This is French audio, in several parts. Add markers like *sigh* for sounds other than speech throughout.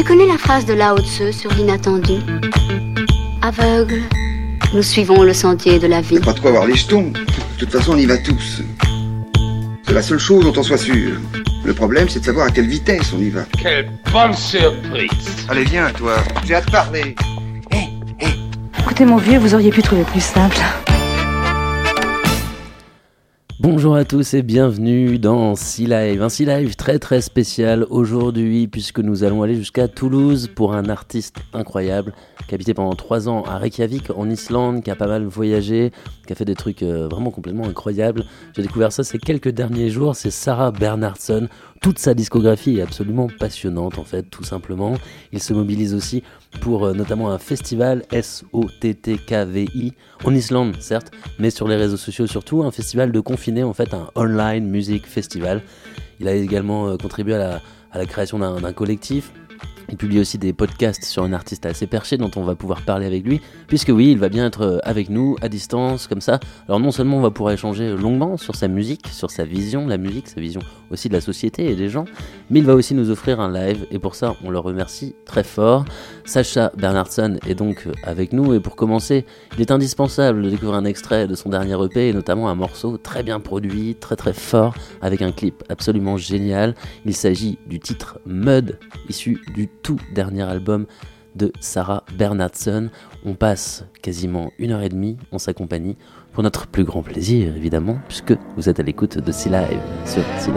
Tu connais la phrase de Lao Tzu sur l'inattendu Aveugle, nous suivons le sentier de la vie. Pas de quoi avoir les jetons. De toute façon, on y va tous. C'est la seule chose dont on soit sûr. Le problème, c'est de savoir à quelle vitesse on y va. Quelle bonne surprise Allez, viens, toi. J'ai hâte de parler. Écoutez, mon vieux, vous auriez pu trouver plus simple. Bonjour à tous et bienvenue dans Sea Live. Un Sea Live très très spécial aujourd'hui puisque nous allons aller jusqu'à Toulouse pour un artiste incroyable qui a habité pendant trois ans à Reykjavik en Islande, qui a pas mal voyagé, qui a fait des trucs euh, vraiment complètement incroyables. J'ai découvert ça ces quelques derniers jours, c'est Sarah Bernhardsson. Toute sa discographie est absolument passionnante en fait, tout simplement. Il se mobilise aussi pour euh, notamment un festival S-O-T-T-K-V-I en Islande certes, mais sur les réseaux sociaux surtout, un festival de confiné en fait, un online music festival. Il a également euh, contribué à la, à la création d'un collectif il publie aussi des podcasts sur un artiste assez perché dont on va pouvoir parler avec lui, puisque oui, il va bien être euh, avec nous à distance, comme ça. Alors non seulement on va pouvoir échanger longuement sur sa musique, sur sa vision la musique, sa vision aussi de la société et des gens, mais il va aussi nous offrir un live, et pour ça on le remercie très fort. Sacha Bernardson est donc euh, avec nous, et pour commencer, il est indispensable de découvrir un extrait de son dernier EP, et notamment un morceau très bien produit, très très fort, avec un clip absolument génial. Il s'agit du titre Mud, issu du tout dernier album de Sarah Bernardson. On passe quasiment une heure et demie en sa compagnie pour notre plus grand plaisir évidemment puisque vous êtes à l'écoute de Sea Live sur Sea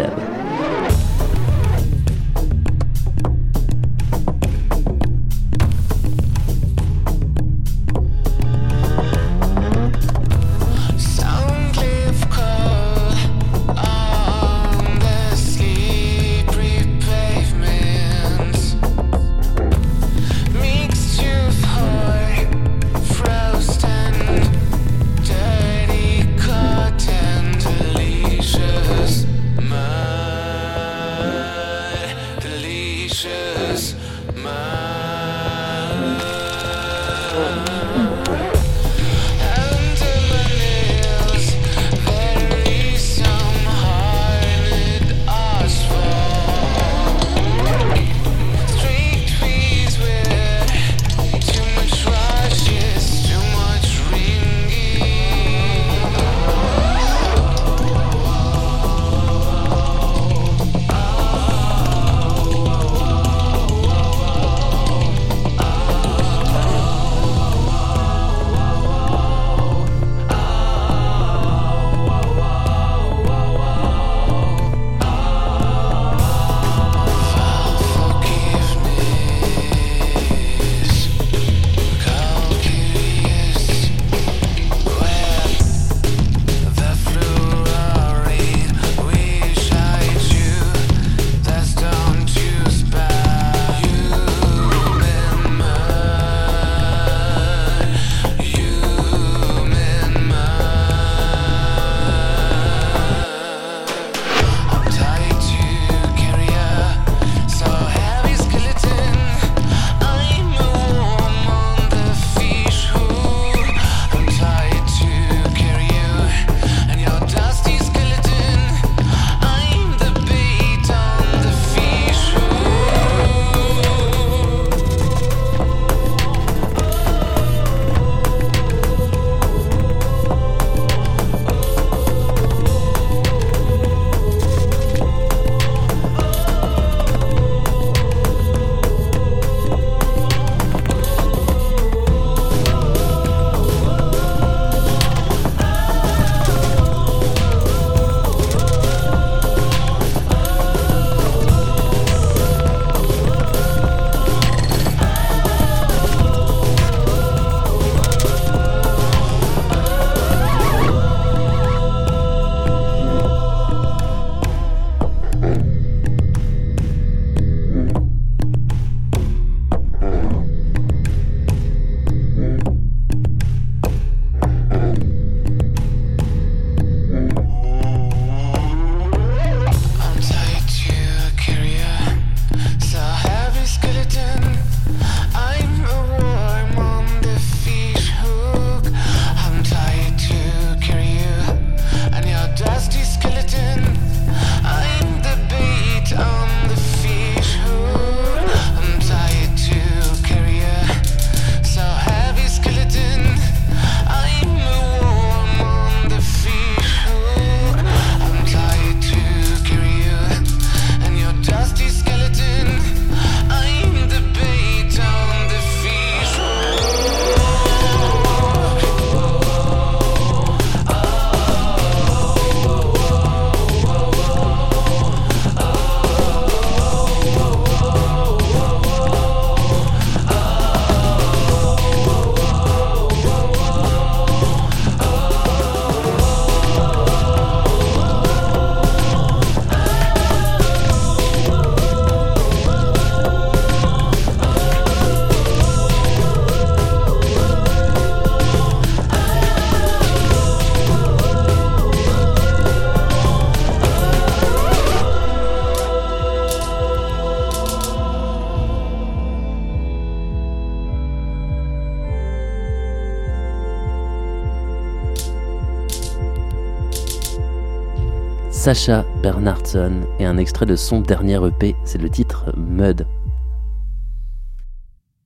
Sacha Bernardson et un extrait de son dernier EP, c'est le titre Mud.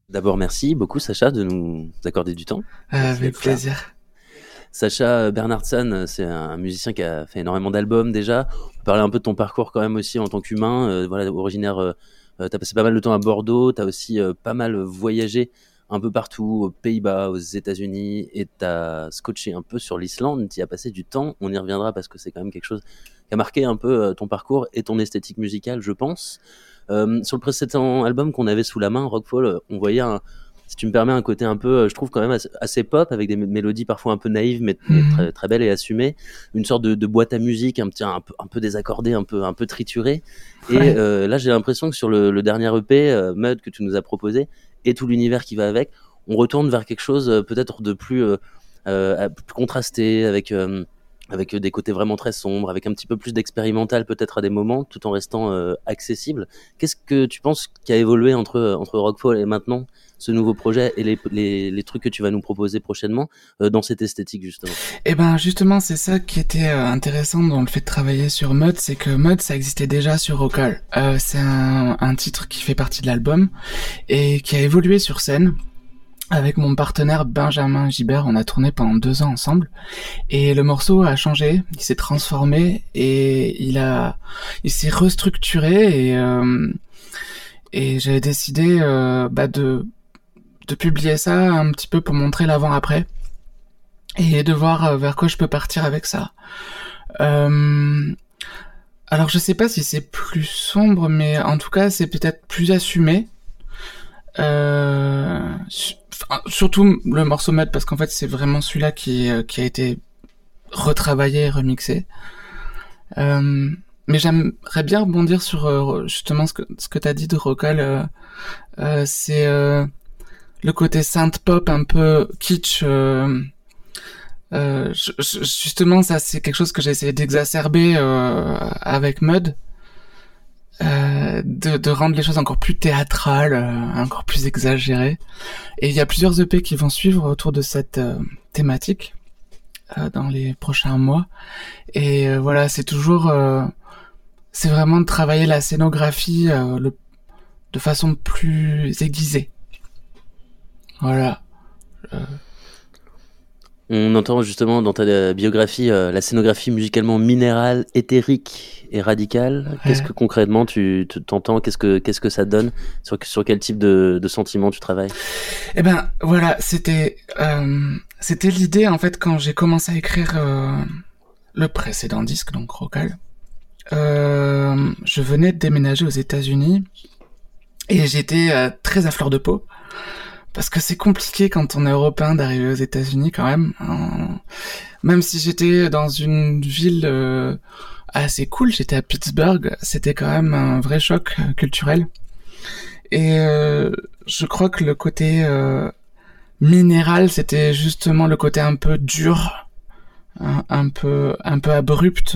D'abord, merci beaucoup Sacha de nous accorder du temps. Avec d'être là. plaisir. Sacha Bernardson, c'est un musicien qui a fait énormément d'albums déjà. On parler un peu de ton parcours quand même aussi en tant qu'humain. Euh, voilà, originaire, euh, euh, t'as passé pas mal de temps à Bordeaux, t'as aussi euh, pas mal voyagé un peu partout, aux Pays-Bas, aux États-Unis, et t'as scotché un peu sur l'Islande. T'y as passé du temps. On y reviendra parce que c'est quand même quelque chose qui a marqué un peu euh, ton parcours et ton esthétique musicale, je pense. Euh, sur le précédent album qu'on avait sous la main, Rockfall, euh, on voyait un, si tu me permets, un côté un peu, je trouve quand même assez, pop, avec des mélodies parfois un peu naïves, mais, Mhm. très, très belles et assumées. Une sorte de, de boîte à musique, un petit, un peu, un peu désaccordée, un peu, un peu triturée. Et Ouais. euh, là, j'ai l'impression que sur le, le dernier EP, euh, Mud, que tu nous as proposé, et tout l'univers qui va avec, on retourne vers quelque chose euh, peut-être de plus, euh, euh, plus contrasté, avec, avec des côtés vraiment très sombres, avec un petit peu plus d'expérimental peut-être à des moments, tout en restant euh, accessible. Qu'est-ce que tu penses qui a évolué entre, entre Rockfall et maintenant ce nouveau projet et les, les, les trucs que tu vas nous proposer prochainement euh, dans cette esthétique justement? Et ben justement, c'est ça qui était euh, intéressant dans le fait de travailler sur Mud, c'est que Mud, ça existait déjà sur Rockall. Euh, c'est un, un titre qui fait partie de l'album et qui a évolué sur scène. Avec mon partenaire Benjamin Gibert, on a tourné pendant deux ans ensemble et le morceau a changé, il s'est transformé et il a, il s'est restructuré et euh, et j'ai décidé euh, bah, de de publier ça un petit peu pour montrer l'avant-après et de voir euh, vers quoi je peux partir avec ça. Euh, alors je sais pas si c'est plus sombre, mais en tout cas c'est peut-être plus assumé. Euh, surtout le morceau Mud parce qu'en fait c'est vraiment celui-là qui, euh, a été retravaillé et remixé. Euh, mais j'aimerais bien rebondir sur euh, justement ce que, tu as dit de Rocal. C'est le côté synth pop un peu kitsch. Justement, ça c'est quelque chose que j'ai essayé d'exacerber avec Mud. Euh, de, de rendre les choses encore plus théâtrales, euh, encore plus exagérées. Et il y a plusieurs EP qui vont suivre autour de cette euh, thématique euh, dans les prochains mois. Et euh, voilà, c'est toujours, c'est vraiment de travailler la scénographie le, de façon plus aiguisée. Voilà. On entend justement dans ta euh, biographie euh, la scénographie musicalement minérale, éthérique et radicale. Qu'est-ce que concrètement tu t'entends Qu'est-ce que qu'est-ce que ça donne? Sur, sur quel type de, de sentiments tu travailles? Eh ben voilà, c'était euh, c'était l'idée en fait quand j'ai commencé à écrire euh, le précédent disque donc Rocal. Euh, je venais de déménager aux États-Unis et j'étais très à fleur de peau parce que c'est compliqué quand on est européen d'arriver aux États-Unis quand même. Euh, même si j'étais dans une ville euh, assez cool, j'étais à Pittsburgh, c'était quand même un vrai choc euh, culturel. Et je crois que le côté minéral, c'était justement le côté un peu dur, un, peu un peu abrupt,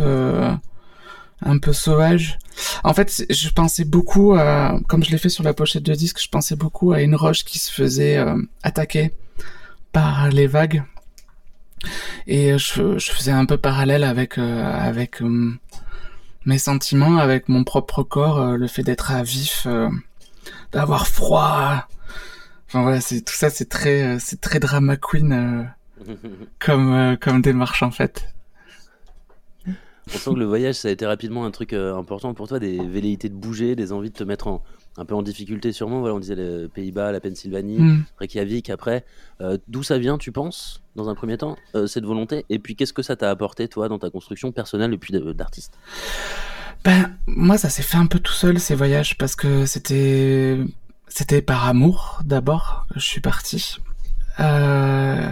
un peu sauvage. En fait, je pensais beaucoup, à, comme je l'ai fait sur la pochette de disque, je pensais beaucoup à une roche qui se faisait euh, attaquer par les vagues. Et je, je faisais un peu parallèle avec euh, avec euh, mes sentiments, avec mon propre corps, euh, le fait d'être à vif, euh, d'avoir froid. Enfin voilà, c'est tout ça, c'est très euh, c'est très drama queen euh, *laughs* comme euh, comme démarche en fait. On sent que le voyage, ça a été rapidement un truc euh, important pour toi, des velléités de bouger, des envies de te mettre en, un peu en difficulté sûrement. Voilà, on disait les Pays-Bas, la Pennsylvanie, Hmm. Reykjavik après. Euh, D'où ça vient, tu penses, dans un premier temps, euh, cette volonté? Et puis qu'est-ce que ça t'a apporté, toi, dans ta construction personnelle et puis d'artiste? Ben moi ça s'est fait un peu tout seul ces voyages parce que c'était c'était par amour d'abord. Je suis parti. Euh,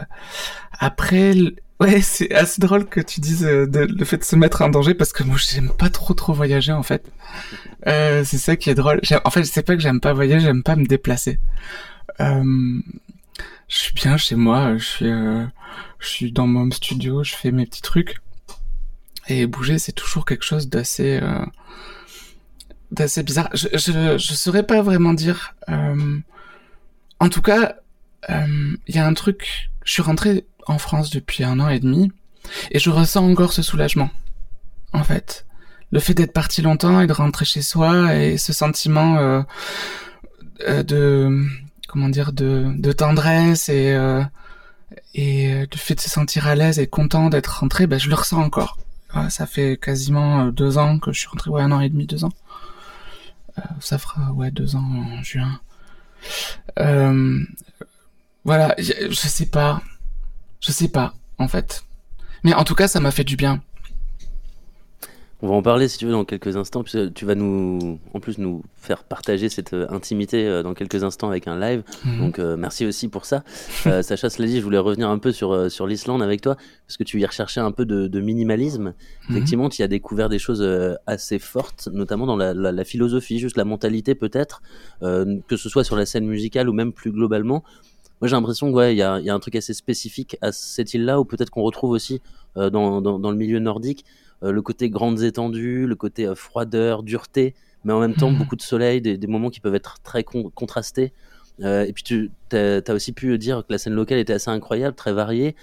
après ouais c'est assez drôle que tu dises euh, le fait de se mettre en danger parce que moi j'aime pas trop trop voyager en fait. Euh, c'est ça qui est drôle. En fait, sais pas que j'aime pas voyager, j'aime pas me déplacer. Euh, je suis bien chez moi, je suis, euh, je suis dans mon studio, je fais mes petits trucs. Et bouger, c'est toujours quelque chose d'assez, euh, d'assez bizarre. Je, je, je saurais pas vraiment dire. En tout cas, il y a un truc. Je suis rentré en France depuis un an et demi, et je ressens encore ce soulagement. En fait, le fait d'être parti longtemps et de rentrer chez soi et ce sentiment euh, euh, de comment dire de, de tendresse et euh, et euh, le fait de se sentir à l'aise et content d'être rentré, ben je le ressens encore. Ça fait quasiment euh, deux ans que je suis rentré, ouais un an et demi, deux ans. Euh, ça fera ouais deux ans en juin. Euh, voilà, je, je sais pas, je sais pas en fait. Mais en tout cas, ça m'a fait du bien. On va en parler si tu veux dans quelques instants, puisque tu vas nous, en plus, nous faire partager cette euh, intimité euh, dans quelques instants avec un live. Mhm. Donc euh, merci aussi pour ça. *laughs* Sacha, cela dit, je voulais revenir un peu sur, sur l'Islande avec toi, parce que tu y recherchais un peu de, de minimalisme. Mhm. Effectivement, tu y as découvert des choses assez fortes, notamment dans la, la, la philosophie, juste la mentalité peut-être, que ce soit sur la scène musicale ou même plus globalement. Moi, j'ai l'impression qu'il ouais, y, a, y a un truc assez spécifique à cette île-là, ou peut-être qu'on retrouve aussi euh, dans, dans, dans le milieu nordique, euh, le côté grandes étendues, le côté euh, froideur, dureté, mais en même temps Mhm. beaucoup de soleil, des, des moments qui peuvent être très con- contrastés. Et puis tu as, aussi pu dire que la scène locale était assez incroyable, très variée,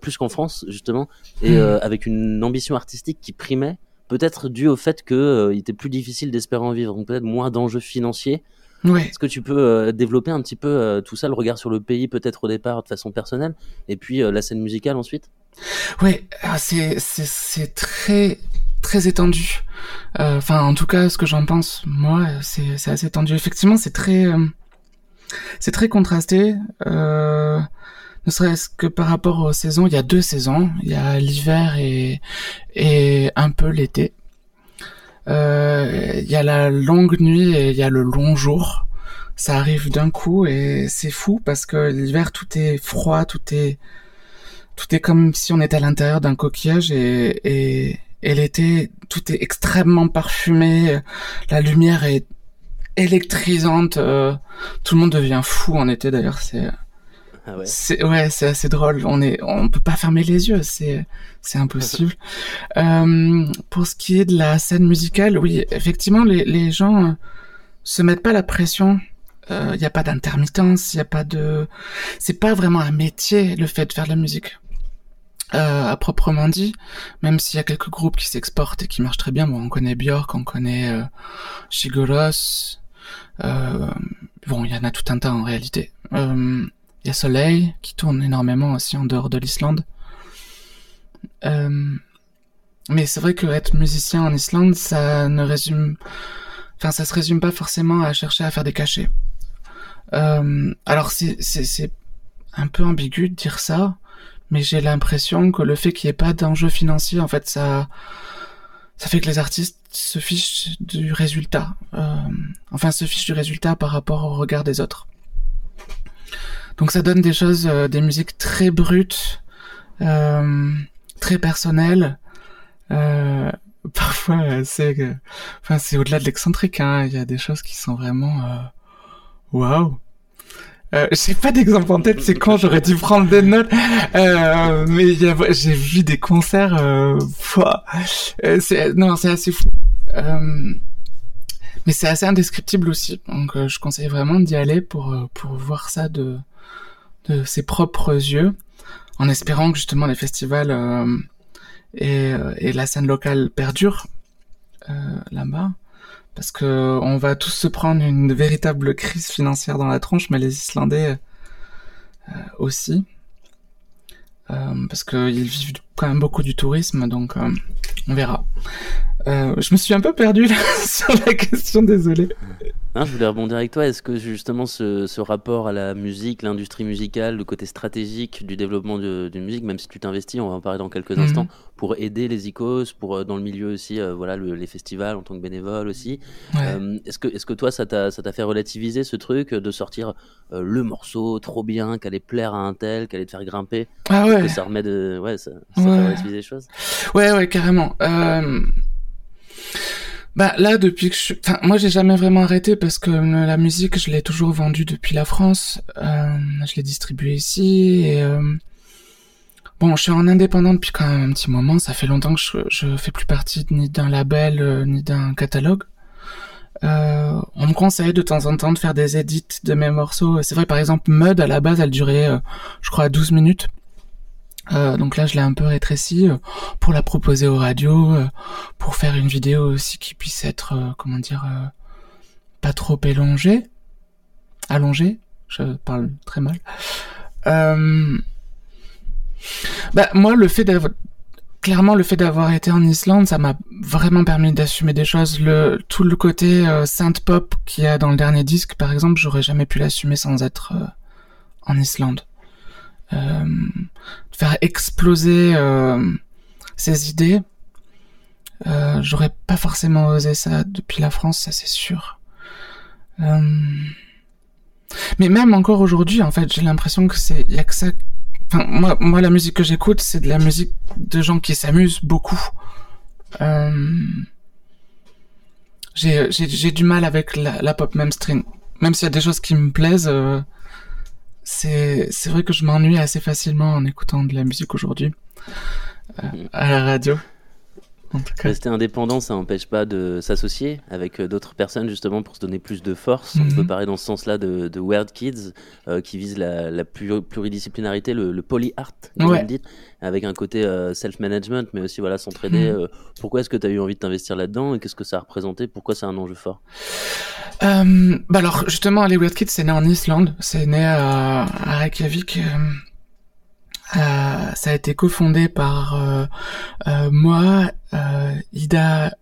plus qu'en France justement, et Mhm. avec une ambition artistique qui primait, peut-être dû au fait qu'il il était plus difficile d'espérer en vivre, donc peut-être moins d'enjeux financiers. Ouais. Est-ce que tu peux euh, développer un petit peu euh, tout ça, le regard sur le pays peut-être au départ de façon personnelle, et puis euh, la scène musicale ensuite? Ouais, ah, c'est très très étendu. Euh, Enfin, en tout cas, ce que j'en pense, moi, c'est c'est assez étendu. Effectivement, c'est très euh, c'est très contrasté. Euh, ne serait-ce que par rapport aux saisons, il y a deux saisons. Il y a l'hiver et et un peu l'été. Euh, Il y a la longue nuit et il y a le long jour. Ça arrive d'un coup et c'est fou parce que l'hiver tout est froid, tout est tout est comme si on était à l'intérieur d'un coquillage et, et, et l'été, tout est extrêmement parfumé, la lumière est électrisante, euh, tout le monde devient fou en été d'ailleurs, c'est, Ah ouais. c'est, ouais, c'est assez drôle, on est, on peut pas fermer les yeux, c'est, c'est impossible. *laughs* euh, pour ce qui est de la scène musicale, oui, effectivement, les, les gens euh, se mettent pas la pression. Il n'y a pas d'intermittence, il y a pas de, c'est pas vraiment un métier le fait de faire de la musique euh, à proprement dit, même s'il y a quelques groupes qui s'exportent et qui marchent très bien. Bon, on connaît Björk, on connaît euh, Shigoros. Euh, bon, il y en a tout un tas en réalité. Euh, Il y a Soleil qui tourne énormément aussi en dehors de l'Islande. Euh, mais c'est vrai que être musicien en Islande, ça ne résume, enfin, ça se résume pas forcément à chercher à faire des cachets. Euh, alors c'est un peu ambigu de dire ça, mais j'ai l'impression que le fait qu'il n'y ait pas d'enjeu financier, en fait, ça, ça fait que les artistes se fichent du résultat. Euh, enfin, se fichent du résultat par rapport au regard des autres. Donc ça donne des choses, euh, des musiques très brutes, euh, très personnelles. Euh, *laughs* parfois, c'est, euh, enfin, c'est au-delà de l'excentrique. Hein. Il y a des choses qui sont vraiment, euh, waouh. Euh, j'ai pas d'exemple en tête, c'est quand j'aurais dû prendre des notes. Mais y a- j'ai vu des concerts. C'est, non, c'est assez fou. Mais c'est assez indescriptible aussi. Donc, euh, je conseille vraiment d'y aller pour euh, pour voir ça de de ses propres yeux, en espérant que justement les festivals euh, et, et la scène locale perdurent euh, là-bas parce que on va tous se prendre une véritable crise financière dans la tronche, mais les Islandais aussi, parce qu'ils vivent quand même beaucoup du tourisme, donc on verra. Euh, je me suis un peu perdu là *laughs* sur la question, désolé. Hein, je voulais rebondir avec toi. Est-ce que justement ce, ce rapport à la musique, l'industrie musicale, le côté stratégique du développement d'une musique, même si tu t'investis, on va en parler dans quelques Mhm. instants, pour aider les icos, pour euh, dans le milieu aussi, euh, voilà, le- les festivals en tant que bénévole aussi. Ouais. Euh, est-ce que, toi, ça t'a, fait relativiser ce truc de sortir le morceau trop bien, qu'allait plaire à un tel, qu'allait te faire grimper, ah ouais. que ça remet de, ouais, ça, ça Ouais. fait relativiser les choses? Ouais, ouais, carrément. Euh... Bah là, depuis que je... Enfin, moi, j'ai jamais vraiment arrêté parce que euh, la musique, je l'ai toujours vendue depuis la France. Euh, je l'ai distribuée ici euh, Bon, je suis en indépendant depuis quand même un petit moment. Ça fait longtemps que je, je fais plus partie ni d'un label ni d'un catalogue. On me conseille de temps en temps de faire des edits de mes morceaux. C'est vrai, par exemple, Mud, à la base, elle durait, je crois, 12 minutes. Euh, donc là, je l'ai un peu rétréci euh, pour la proposer aux radios, euh, pour faire une vidéo aussi qui puisse être, comment dire, pas trop élongée, allongée. Je parle très mal. Bah, moi, le fait d'avoir, clairement, le fait d'avoir été en Islande, ça m'a vraiment permis d'assumer des choses. Le, tout le côté synth pop qu'il y a dans le dernier disque, par exemple, j'aurais jamais pu l'assumer sans être en Islande. Euh, faire exploser euh, ses idées, euh, j'aurais pas forcément osé ça depuis la France, ça c'est sûr. Mais même encore aujourd'hui, en fait, j'ai l'impression que c'est, y a que ça. Enfin, moi, moi, la musique que j'écoute, c'est de la musique de gens qui s'amusent beaucoup. Euh... J'ai du mal avec la, la pop mainstream. Même s'il y a des choses qui me plaisent, euh, c'est, c'est vrai que je m'ennuie assez facilement en écoutant de la musique aujourd'hui euh, à la radio. En tout cas. Rester indépendant, ça n'empêche pas de s'associer avec euh, d'autres personnes justement pour se donner plus de force. On Mhm. peut parler dans ce sens-là de, de Weird Kids euh, qui vise la, la pluri- pluridisciplinarité, le, le poly-art, comme Ouais. on dit, avec un côté euh, self-management, mais aussi voilà, s'entraider. Mhm. euh, pourquoi est-ce que tu as eu envie de t'investir là-dedans et qu'est-ce que ça a représenté? Pourquoi c'est un enjeu fort? Bah alors justement, les Weird Kids, c'est né en Islande, c'est né à, à Reykjavik. Euh, ça a été cofondé par euh, euh, moi, euh, Ida,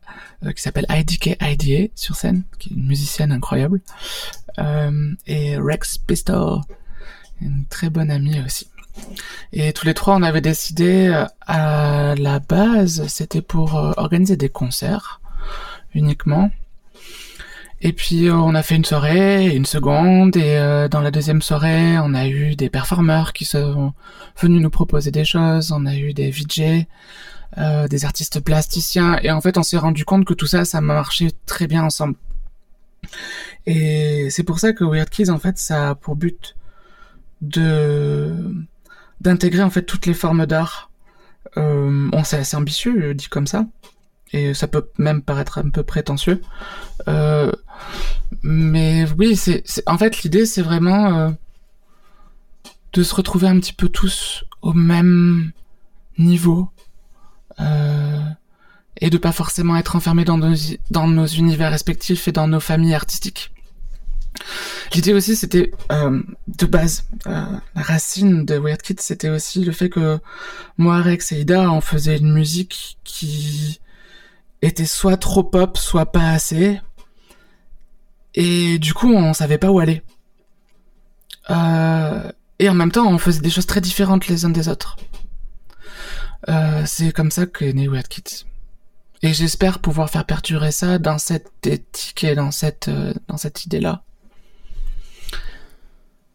euh, qui s'appelle IDK IDA sur scène, qui est une musicienne incroyable, et Rex Pistol, une très bonne amie aussi. Et tous les trois, on avait décidé à la base, c'était pour organiser des concerts uniquement. Et puis euh, on a fait une soirée, une seconde, et euh, dans la deuxième soirée, on a eu des performeurs qui sont venus nous proposer des choses, on a eu des VJ, euh, des artistes plasticiens, et en fait on s'est rendu compte que tout ça, ça marchait très bien ensemble. Et c'est pour ça que Weird Kids, en fait, ça a pour but de d'intégrer en fait toutes les formes d'art. C'est assez ambitieux, dit comme ça, et ça peut même paraître un peu prétentieux. Euh, mais oui, c'est, en fait l'idée c'est vraiment euh, de se retrouver un petit peu tous au même niveau euh, et de pas forcément être enfermés dans nos dans nos univers respectifs et dans nos familles artistiques. L'idée aussi c'était euh, de base euh, la racine de Weird Kids c'était aussi le fait que moi Rex et Ida on faisait une musique qui était soit trop pop soit pas assez et du coup, on savait pas où aller. Euh, et en même temps, on faisait des choses très différentes les uns des autres. Euh, c'est comme ça qu'est né Weird Kids. Et j'espère pouvoir faire perdurer ça dans cette éthique et dans cette, euh, cette idée-là.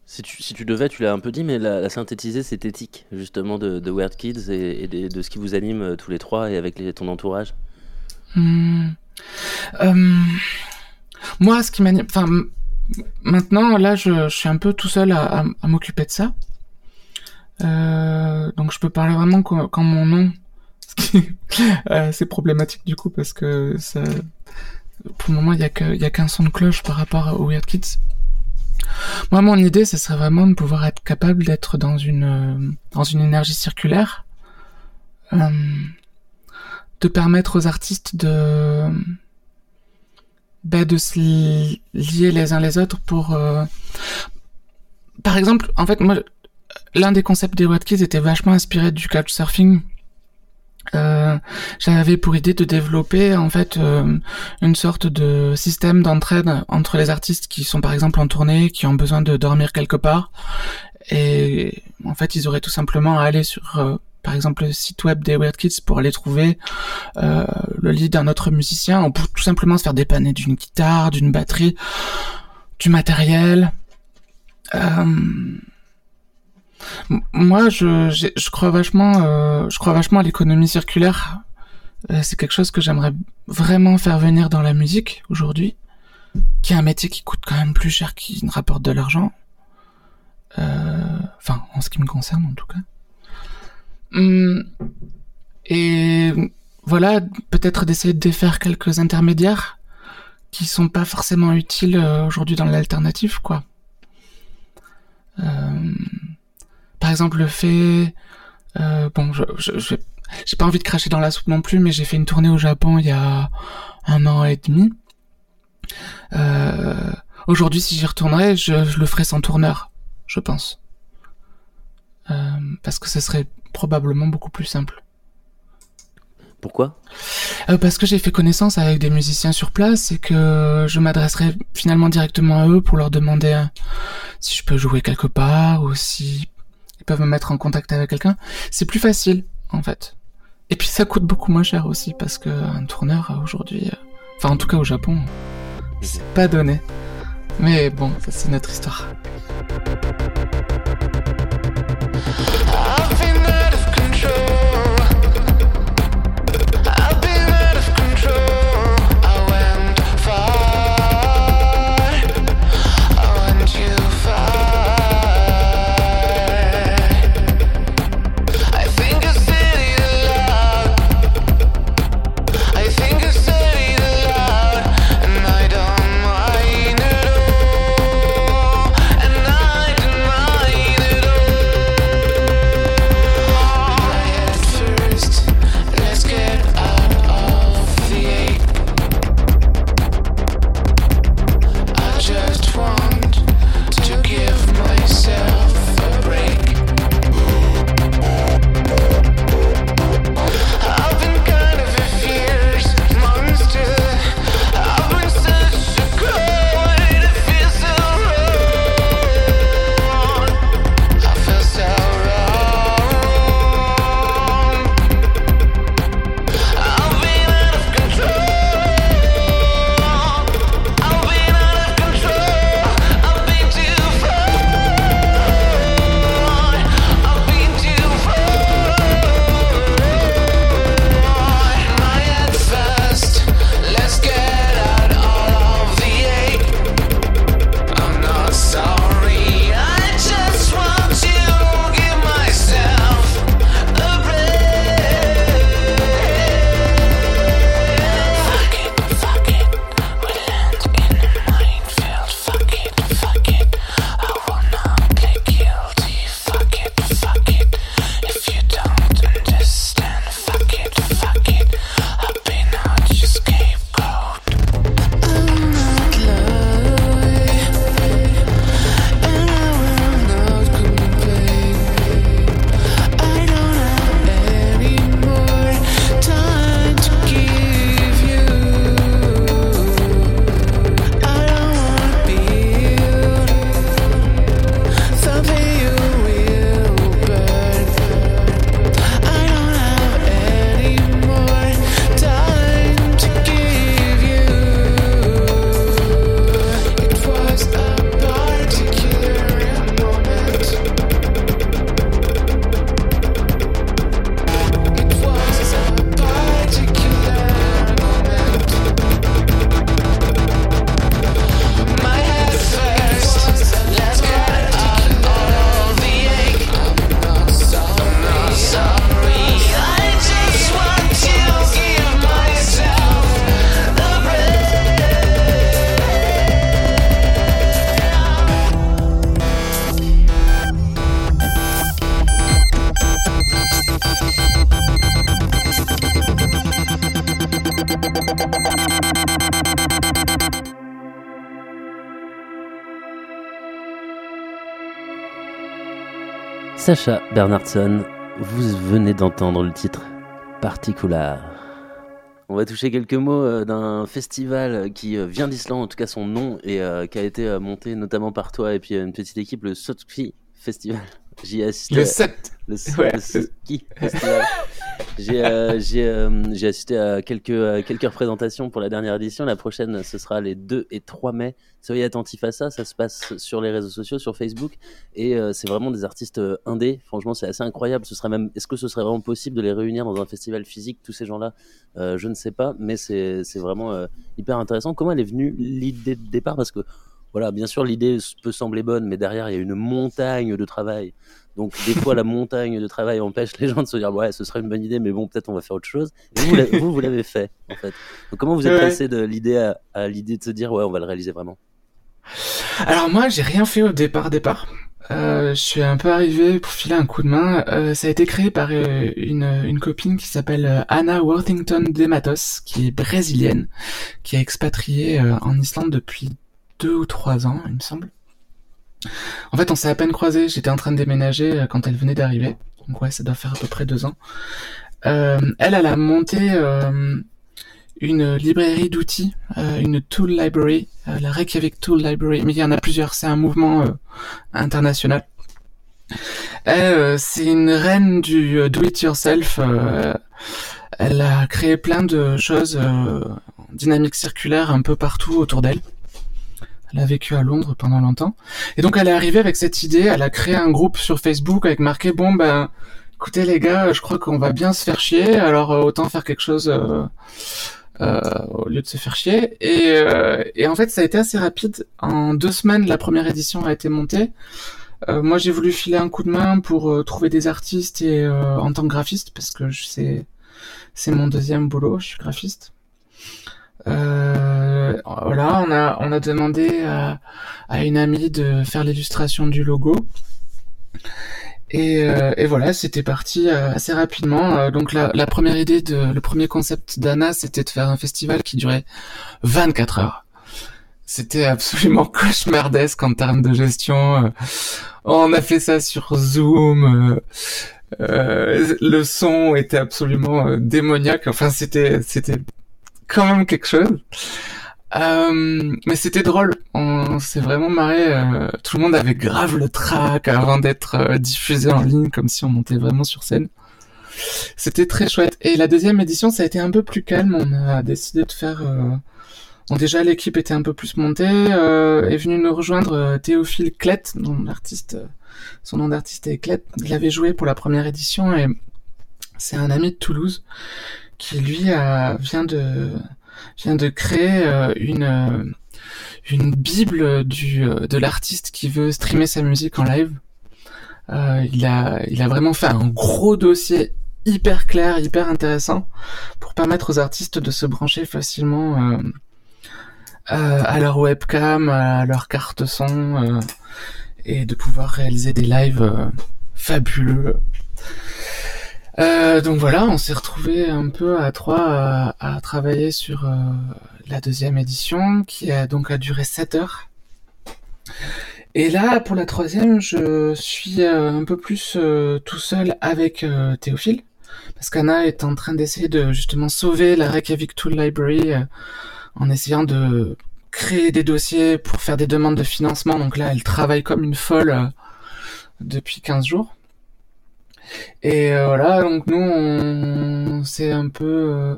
si tu, devais, tu l'as un peu dit, mais la, synthétiser, c'est éthique, justement, de, de Weird Kids et, de ce qui vous anime tous les trois et avec ton entourage. Hmm. Euh, moi, ce qui m'anime, enfin, maintenant, là, je, je suis un peu tout seul à, à- à m'occuper de ça. Euh, donc, je peux parler vraiment qu'en mon nom. *laughs* Euh, c'est problématique du coup parce que ça, pour le moment, il y a que, il y a qu'un son de cloche par rapport aux Weird Kids. Moi, mon idée, ce serait vraiment de pouvoir être capable d'être dans une, euh, dans une énergie circulaire. Euh, de permettre aux artistes de bah, de se li- lier les uns les autres pour euh, par exemple en fait moi l'un des concepts des Kids était vachement inspiré du couchsurfing. Euh, j'avais pour idée de développer en fait euh, une sorte de système d'entraide entre les artistes qui sont par exemple en tournée qui ont besoin de dormir quelque part. Et en fait ils auraient tout simplement à aller sur euh, par exemple le site web des Weird Kids pour aller trouver euh, le lit d'un autre musicien ou pour tout simplement se faire dépanner d'une guitare, d'une batterie, du matériel. Euh, moi, je, je crois vachement, euh, je crois vachement à l'économie circulaire. Euh, c'est quelque chose que j'aimerais vraiment faire venir dans la musique aujourd'hui, qui est un métier qui coûte quand même plus cher qu'il ne rapporte de l'argent. Euh, Enfin, en ce qui me concerne en tout cas. Hum, et voilà, peut-être d'essayer de défaire quelques intermédiaires qui sont pas forcément utiles euh, aujourd'hui dans l'alternative, quoi. Euh, par exemple, le fait Euh, bon, je, j'ai pas envie de cracher dans la soupe non plus, mais j'ai fait une tournée au Japon il y a un an et demi. Euh, Aujourd'hui, si j'y retournerais, je, le ferais sans tourneur, je pense. Euh, parce que ce serait probablement beaucoup plus simple. Pourquoi? Euh, parce que j'ai fait connaissance avec des musiciens sur place et que je m'adresserai finalement directement à eux pour leur demander euh, si je peux jouer quelque part ou si ils peuvent me mettre en contact avec quelqu'un. C'est plus facile, en fait. Et puis ça coûte beaucoup moins cher aussi parce que un tourneur euh, aujourd'hui, euh, enfin en tout cas au Japon, c'est pas donné. Mais bon, ça c'est notre histoire. Sacha Bernardson, vous venez d'entendre le titre Particular. On va toucher quelques mots euh, d'un festival qui euh, vient d'Islande, en tout cas son nom, et euh, qui a été euh, monté notamment par toi et puis euh, une petite équipe, le Sotki Festival. J'y ai assisté. Le 7. Le, Ouais. le ski festival. J'ai euh, euh, assisté à quelques, à quelques représentations pour la dernière édition. La prochaine, ce sera les 2 et 3 mai. Soyez attentifs à ça. Ça se passe sur les réseaux sociaux, sur Facebook. Et euh, c'est vraiment des artistes euh, indés. Franchement, c'est assez incroyable. Ce serait même, est-ce que ce serait vraiment possible de les réunir dans un festival physique, tous ces gens-là? Euh, Je ne sais pas, mais c'est vraiment euh, hyper intéressant. Comment elle est venue l'idée de départ? Parce que voilà, bien sûr, l'idée peut sembler bonne, mais derrière, il y a une montagne de travail. Donc, des fois, la montagne de travail empêche les gens de se dire, ouais, ce serait une bonne idée, mais bon, peut-être on va faire autre chose. Et vous, vous l'avez- *laughs* vous, vous l'avez fait, en fait. Donc, comment vous êtes Ouais. passé de l'idée à, à l'idée de se dire, ouais, on va le réaliser vraiment? Alors moi, j'ai rien fait au départ, départ. Euh, je suis un peu arrivé pour filer un coup de main. Euh, ça a été créé par euh, une, une copine qui s'appelle Anna Worthington Dematos, qui est brésilienne, qui a expatrié euh, en Islande depuis deux ou trois ans, il me semble. En fait, on s'est à peine croisés. J'étais en train de déménager euh, quand elle venait d'arriver. Donc ouais, ça doit faire à peu près deux ans. Euh, elle, elle a monté euh, une librairie d'outils, une tool library, la Reykjavik Tool Library. Mais il y en a plusieurs. C'est un mouvement international. C'est une reine du euh, do-it-yourself. euh, elle a créé plein de choses en dynamique circulaire un peu partout autour d'elle. Elle a vécu à Londres pendant longtemps. Et donc elle est arrivée avec cette idée, elle a créé un groupe sur Facebook avec marqué bon ben écoutez les gars, je crois qu'on va bien se faire chier, alors euh, autant faire quelque chose euh, euh, au lieu de se faire chier. Et, en fait ça a été assez rapide. En deux semaines la première édition a été montée. Moi j'ai voulu filer un coup de main pour trouver des artistes et en tant que graphiste parce que c'est mon deuxième boulot, je suis graphiste. Euh, voilà, on a on a demandé à, à une amie de faire l'illustration du logo. Et, euh, et voilà, c'était parti euh, assez rapidement. Euh, donc la, la première idée, de, le premier concept d'Anna, c'était de faire un festival qui durait 24 heures. C'était absolument *laughs* cauchemardesque en termes de gestion. Euh, On a fait ça sur Zoom. euh, euh, le son était absolument euh, démoniaque. Enfin, c'était c'était quand même quelque chose. Euh, mais c'était drôle. On s'est vraiment marré. euh, tout le monde avait grave le track avant d'être euh, diffusé en ligne, comme si on montait vraiment sur scène. C'était très chouette. Et la deuxième édition, ça a été un peu plus calme. On a décidé de faire. euh, Bon, déjà, l'équipe était un peu plus montée. Est venu nous rejoindre Théophile Klett, dont l'artiste, son nom d'artiste est Klett. Il avait joué pour la première édition et c'est un ami de Toulouse qui lui vient de créer euh, une euh, une bible euh, de l'artiste qui veut streamer sa musique en live. Il a vraiment fait un gros dossier hyper clair, hyper intéressant pour permettre aux artistes de se brancher facilement à leur webcam, à leur carte son et de pouvoir réaliser des lives fabuleux. Euh, donc voilà, on s'est retrouvé un peu à trois à, travailler sur euh, la deuxième édition qui a donc duré 7 heures. Et là, pour la troisième, je suis euh, un peu plus tout seul avec Théophile, parce qu'Anna est en train d'essayer de justement sauver la Reykjavik Tool Library en essayant de créer des dossiers pour faire des demandes de financement. Donc là, elle travaille comme une folle depuis 15 jours. Et euh, voilà, donc nous, on c'est un peu... euh,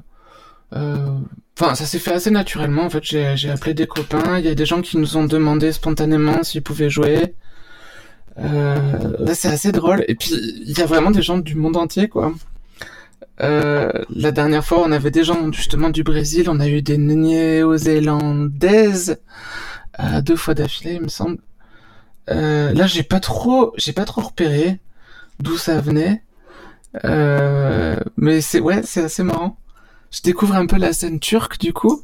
euh, Enfin, ça s'est fait assez naturellement. En fait, j'ai appelé des copains. Il y a des gens qui nous ont demandé spontanément s'ils pouvaient jouer. C'est assez drôle. Et puis, il y a vraiment des gens du monde entier, quoi. La dernière fois, on avait des gens justement du Brésil. On a eu des néo-zélandaises deux fois d'affilée, il me semble. Là, j'ai pas trop, j'ai pas trop repéré d'où ça venait. Euh, mais c'est ouais, c'est assez marrant. Je découvre un peu la scène turque du coup,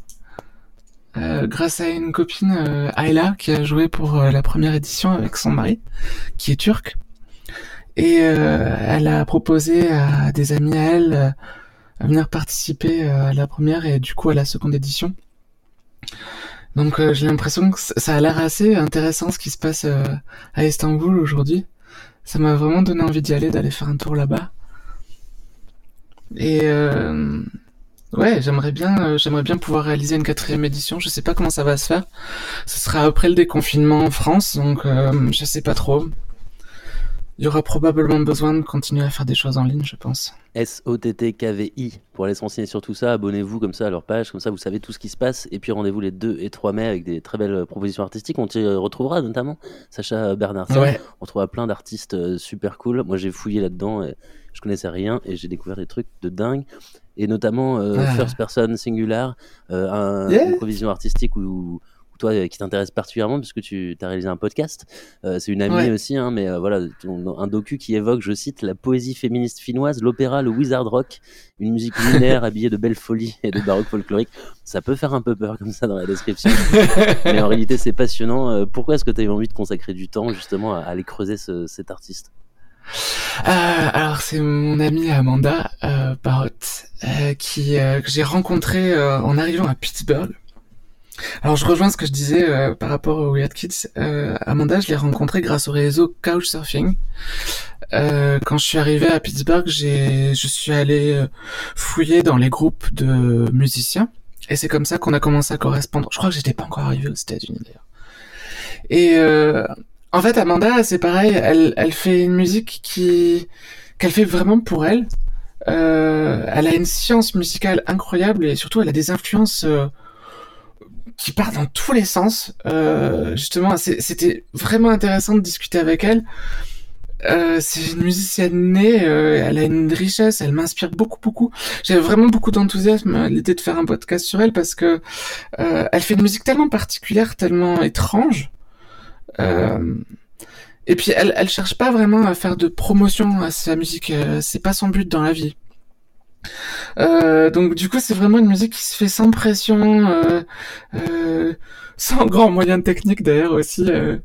euh, grâce à une copine euh, Ayla qui a joué pour euh, la première édition avec son mari, qui est turc. Et euh, elle a proposé à des amis à elle à venir participer à la première et du coup à la seconde édition. Donc j'ai l'impression que ça a l'air assez intéressant ce qui se passe à Istanbul aujourd'hui. Ça m'a vraiment donné envie d'y aller, d'aller faire un tour là-bas. Et euh, ouais, j'aimerais bien, euh, j'aimerais bien pouvoir réaliser une quatrième édition. Je sais pas comment ça va se faire. Ce sera après le déconfinement en France, donc euh, je sais pas trop. Il y aura probablement besoin de continuer à faire des choses en ligne, je pense. S-O-T-T-K-V-I. Pour aller se renseigner sur tout ça, abonnez-vous comme ça à leur page, comme ça vous savez tout ce qui se passe. Et puis rendez-vous les 2 et 3 mai avec des très belles propositions artistiques. On t'y retrouvera notamment Sacha. Ouais. On trouvera plein d'artistes euh, super cool. Moi j'ai fouillé là-dedans et je connaissais rien et j'ai découvert des trucs de dingue. Et notamment euh, Ah. First Person Singular, euh, un- Yeah. une provision artistique où, où toi euh, qui t'intéresse particulièrement puisque tu as réalisé un podcast. Euh, c'est une amie Ouais. aussi, hein, mais euh, voilà, un docu qui évoque, je cite, la poésie féministe finnoise, l'opéra, le wizard rock, une musique lunaire *laughs* habillée de belle folie et de baroque folklorique. Ça peut faire un peu peur comme ça dans la description, mais en *laughs* réalité c'est passionnant. Pourquoi est-ce que tu as eu envie de consacrer du temps justement à, à aller creuser ce- cet artiste? Euh, alors c'est mon amie Amanda euh, Barrett euh, qui que j'ai rencontré en arrivant à Pittsburgh. Alors je rejoins ce que je disais euh, par rapport aux Weird Kids. Euh, Amanda, je l'ai rencontrée grâce au réseau Couchsurfing. Euh, quand je suis arrivé à Pittsburgh, j'ai je suis allé euh, fouiller dans les groupes de musiciens et c'est comme ça qu'on a commencé à correspondre. Je crois que j'étais pas encore arrivé aux États-Unis d'ailleurs. Et euh, en fait, Amanda, c'est pareil, elle, elle fait une musique qui qu'elle fait vraiment pour elle. Euh, elle a une science musicale incroyable et surtout elle a des influences euh, qui partent dans tous les sens. Euh, justement, c'était vraiment intéressant de discuter avec elle. Euh, c'est une musicienne née, euh, elle a une richesse, elle m'inspire beaucoup, beaucoup. J'avais vraiment beaucoup d'enthousiasme à l'idée de faire un podcast sur elle parce que euh, elle fait une musique tellement particulière, tellement étrange. Et puis elle, elle cherche pas vraiment à faire de promotion à sa musique, c'est pas son but dans la vie. Euh, donc du coup c'est vraiment une musique qui se fait sans pression, euh, euh, sans grand moyen technique d'ailleurs aussi. euh.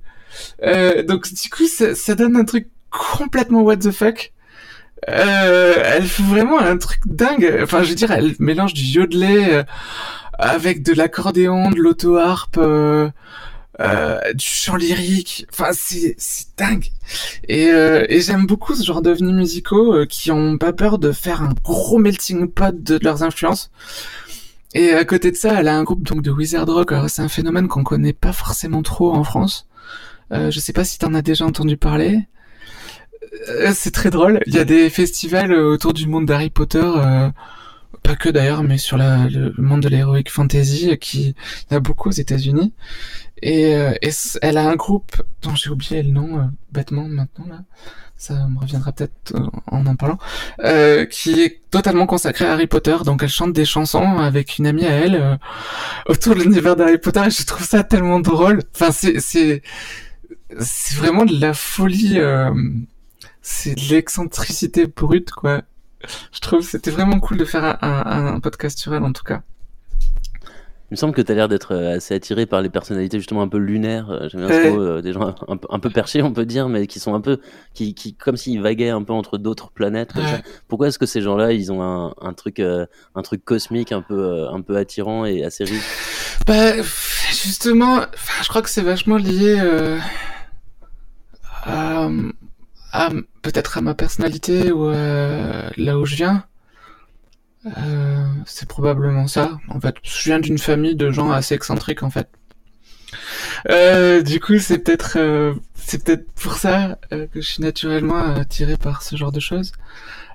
Euh, donc du coup ça, ça donne un truc complètement what the fuck. Elle fait vraiment un truc dingue. Enfin je veux dire elle mélange du yodelet avec de l'accordéon, de l'auto-harpe. Euh, du chant lyrique. Enfin, c'est c'est dingue. Et, euh, et j'aime beaucoup ce genre d'ovnis musicaux euh, qui ont pas peur de faire un gros melting pot de, de leurs influences. Et à côté de ça, elle a un groupe donc de wizard rock. Alors c'est un phénomène qu'on connaît pas forcément trop en France. Euh, je sais pas si t'en as déjà entendu parler. Euh, c'est très drôle. Il y a des festivals autour du monde d'Harry Potter. euh, pas que d'ailleurs, mais sur la, le monde de l'heroic fantasy, qui il y en a beaucoup aux États-Unis. Et, euh, elle a un groupe dont j'ai oublié le nom euh, bêtement maintenant là. Ça me reviendra peut-être euh, en en parlant. Euh, qui est totalement consacré à Harry Potter. Donc elle chante des chansons avec une amie à elle autour de l'univers d'Harry Potter. Et je trouve ça tellement drôle. Enfin c'est c'est c'est vraiment de la folie. c'est de l'excentricité brute quoi. Je trouve c'était vraiment cool de faire un, un, un podcast sur elle en tout cas. Il me semble que tu as l'air d'être euh, assez attiré par les personnalités justement un peu lunaires. euh, J'aime bien ce mot, euh, des gens un, peu- un peu perchés, on peut dire, mais qui sont un peu, qui, qui comme s'ils vaguaient un peu entre d'autres planètes. Comme ça. Ouais. Pourquoi est-ce que ces gens-là, ils ont un, un truc, euh, un truc cosmique un peu, un peu attirant et assez riche? Bah, justement, je crois que c'est vachement lié euh, à, à- peut-être à ma personnalité ou là où je viens. Euh, c'est probablement ça. En fait, je viens d'une famille de gens assez excentriques, en fait. Euh, du coup, c'est peut-être, euh, c'est peut-être pour ça euh, que je suis naturellement attiré par ce genre de choses.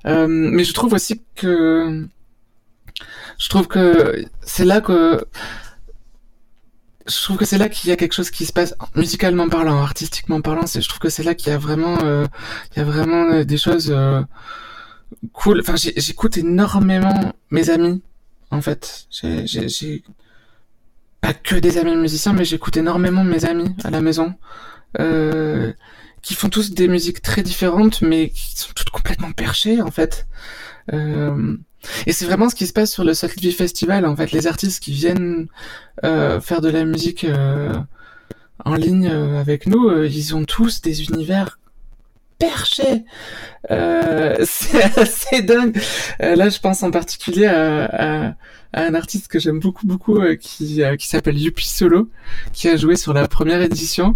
Euh, mais je trouve aussi que, je trouve que c'est là que je trouve que c'est là qu'il y a quelque chose qui se passe musicalement parlant, artistiquement parlant. C'est, je trouve que c'est là qu'il y a vraiment, il y a vraiment des choses cool. Enfin, j'écoute énormément mes amis. En fait, j'ai, pas que des amis musiciens, mais j'écoute énormément mes amis à la maison, euh, qui font tous des musiques très différentes, mais qui sont toutes complètement perchées en fait. Euh, et c'est vraiment ce qui se passe sur le Soulvie Festival. En fait, les artistes qui viennent euh, faire de la musique euh, en ligne euh, avec nous, euh, ils ont tous des univers perchés. Euh, *laughs* c'est assez dingue. Euh, là, je pense en particulier à, à, à un artiste que j'aime beaucoup, beaucoup, euh, qui, euh, qui s'appelle Yuppie Solo, qui a joué sur la première édition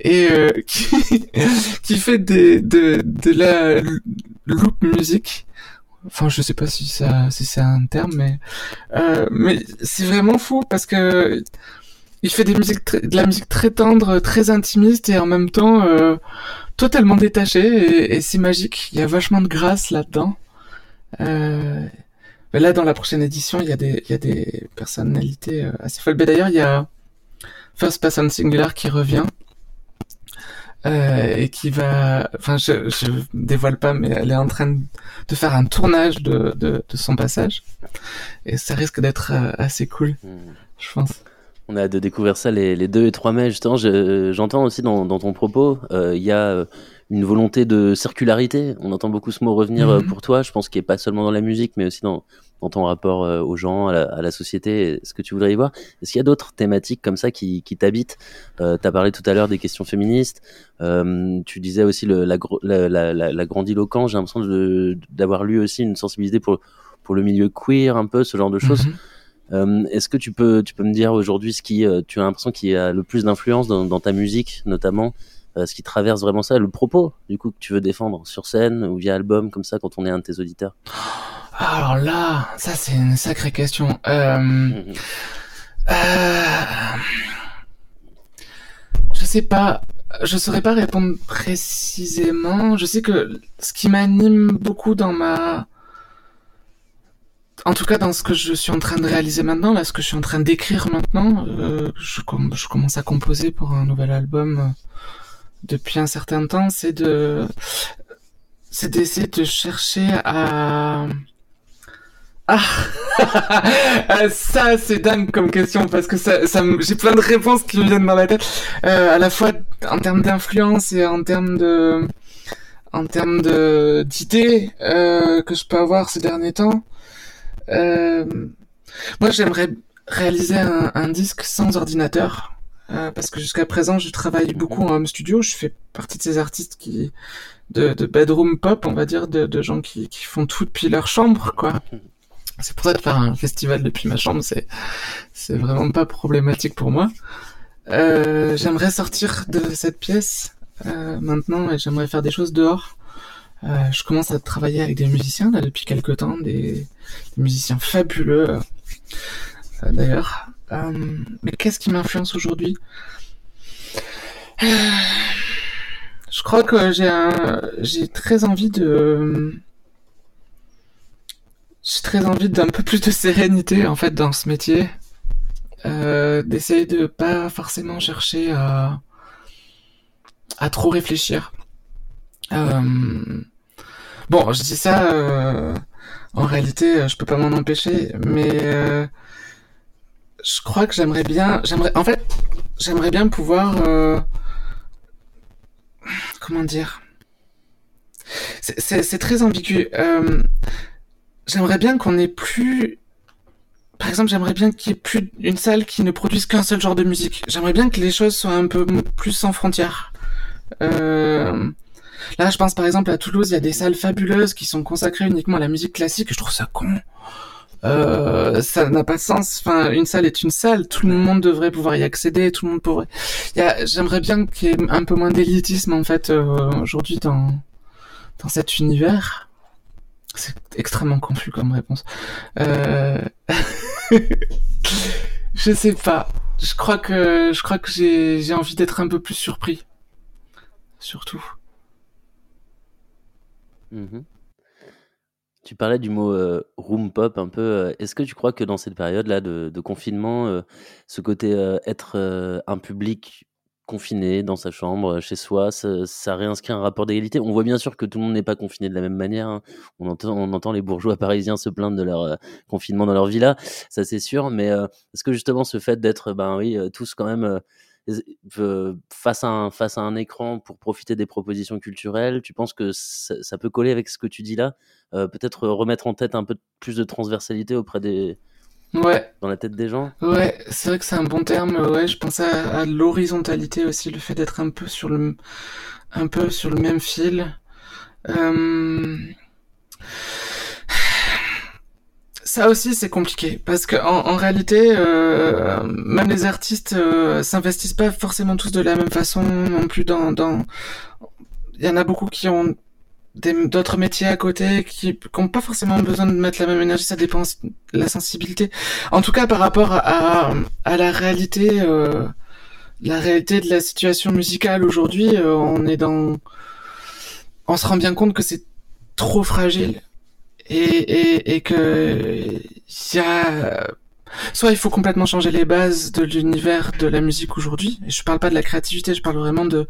et euh, *laughs* qui, qui fait des, de, de la loop musique. Enfin, je sais pas si ça, si c'est un terme, mais euh, mais c'est vraiment fou parce que il fait des musiques, de la musique très tendre, très intimiste et en même temps euh, totalement détaché et, et c'est magique. Il y a vachement de grâce là-dedans. Euh, mais là, dans la prochaine édition, il y a des, il y a des personnalités euh, assez folles. Mais d'ailleurs, il y a First Person Singular qui revient. Euh, et qui va, enfin, je, je dévoile pas, mais elle est en train de de faire un tournage de, de, de son passage. Et ça risque d'être euh, assez cool, Hmm. je pense. On a hâte de découvrir ça les, les 2 et 3 mai, justement. Je- J'entends aussi dans, dans ton propos, euh, il y a euh, une volonté de circularité. On entend beaucoup ce mot revenir euh, Mhm. pour toi, je pense qu'il n'est pas seulement dans la musique, mais aussi dans, dans ton rapport aux gens, à la, à la société, ce que tu voudrais y voir? Est-ce qu'il y a d'autres thématiques comme ça qui, qui t'habitent? Euh, Tu as parlé tout à l'heure des questions féministes, euh, tu disais aussi le, la, la, la, la, j'ai l'impression d'avoir lu aussi une sensibilité pour, pour le milieu queer, un peu, ce genre de choses. Mhm. Est-ce que tu peux, tu peux me dire aujourd'hui ce qui, euh, tu as l'impression qui a le plus d'influence dans, dans ta musique, notamment, euh, ce qui traverse vraiment ça, le propos, du coup, que tu veux défendre sur scène ou via album, comme ça, quand on est un de tes auditeurs? Alors là, ça c'est une sacrée question. Euh, *laughs* euh, je sais pas, je saurais pas répondre précisément. Je sais que ce qui m'anime beaucoup dans ma, en tout cas dans ce que je suis en train de réaliser maintenant, là, ce que je suis en train d'écrire maintenant, euh, je, com- je commence à composer pour un nouvel album euh, depuis un certain temps, c'est de, c'est d'essayer de chercher à ah, *laughs* Euh, ça c'est dingue comme question parce que ça, ça j'ai plein de réponses qui me viennent dans la tête, euh, à la fois en termes d'influence et en termes de, en termes de d'idées euh, que je peux avoir ces derniers temps. Euh, moi, j'aimerais réaliser un, disque sans ordinateur. euh, parce que jusqu'à présent, je travaille beaucoup en home studio. Je fais partie de ces artistes qui, de, de bedroom pop, on va dire, de, de gens qui, qui font tout depuis leur chambre, quoi. C'est pour ça de faire un festival depuis ma chambre, c'est, c'est vraiment pas problématique pour moi. Euh, j'aimerais sortir de cette pièce euh, maintenant et j'aimerais faire des choses dehors. Euh, je commence à travailler avec des musiciens là depuis quelques temps, des, des musiciens fabuleux euh, d'ailleurs. Euh, mais qu'est-ce qui m'influence aujourd'hui? Je crois que j'ai j'ai très envie de, j'ai très envie d'un peu plus de sérénité en fait dans ce métier, d'essayer de pas forcément chercher à, à trop réfléchir. Euh, bon, je dis ça, euh, en réalité, euh, je peux pas m'en empêcher, mais euh, je crois que j'aimerais bien, j'aimerais, en fait, j'aimerais bien pouvoir, euh, comment dire, c'est- très ambigu. Euh, j'aimerais bien qu'on ait plus, par exemple, j'aimerais bien qu'il y ait plus une salle qui ne produise qu'un seul genre de musique. J'aimerais bien que les choses soient un peu plus sans frontières. Euh, Là, je pense par exemple à Toulouse, il y a des salles fabuleuses qui sont consacrées uniquement à la musique classique. Je trouve ça con. Euh, ça n'a pas de sens. Enfin, une salle est une salle. Tout le monde devrait pouvoir y accéder. Tout le monde pourrait. J'aimerais bien qu'il y ait un peu moins d'élitisme en fait euh, aujourd'hui dans dans cet univers. C'est extrêmement confus comme réponse. Euh... *laughs* je sais pas. Je crois que je crois que j'ai envie d'être un peu plus surpris. Surtout. Mhm. Tu parlais du mot euh, room pop un peu. euh, Est-ce que tu crois que dans cette période-là de, confinement, euh, ce côté être un public confiné dans sa chambre, chez soi, ça, réinscrit un rapport d'égalité? On voit bien sûr que tout le monde n'est pas confiné de la même manière. hein. On, entend, on entend les bourgeois *laughs* parisiens se plaindre de leur confinement dans leur villa, ça c'est sûr. Mais est-ce que justement ce fait d'être, ben oui, tous quand même euh, face, à un, face à un écran pour profiter des propositions culturelles, tu penses que ça, ça peut coller avec ce que tu dis là? Euh, Peut-être remettre en tête un peu plus de transversalité auprès des, Ouais, dans la tête des gens? Ouais, c'est vrai que c'est un bon terme. Ouais, je pensais à, à l'horizontalité aussi, le fait d'être un peu sur le, un peu sur le même fil. Euh, Ça aussi, c'est compliqué. Parce que en, en réalité, euh, même les artistes euh, s'investissent pas forcément tous de la même façon non plus dans, dans... Il y en a beaucoup qui ont d'autres métiers à côté qui n'ont pas forcément besoin de mettre la même énergie, ça dépend de la sensibilité. En tout cas, par rapport à, à la réalité, euh, la réalité de la situation musicale aujourd'hui, euh, on est dans, on se rend bien compte que c'est trop fragile et, et, et que il y a soit il faut complètement changer les bases de l'univers de la musique aujourd'hui. Et je parle pas de la créativité je parle vraiment de,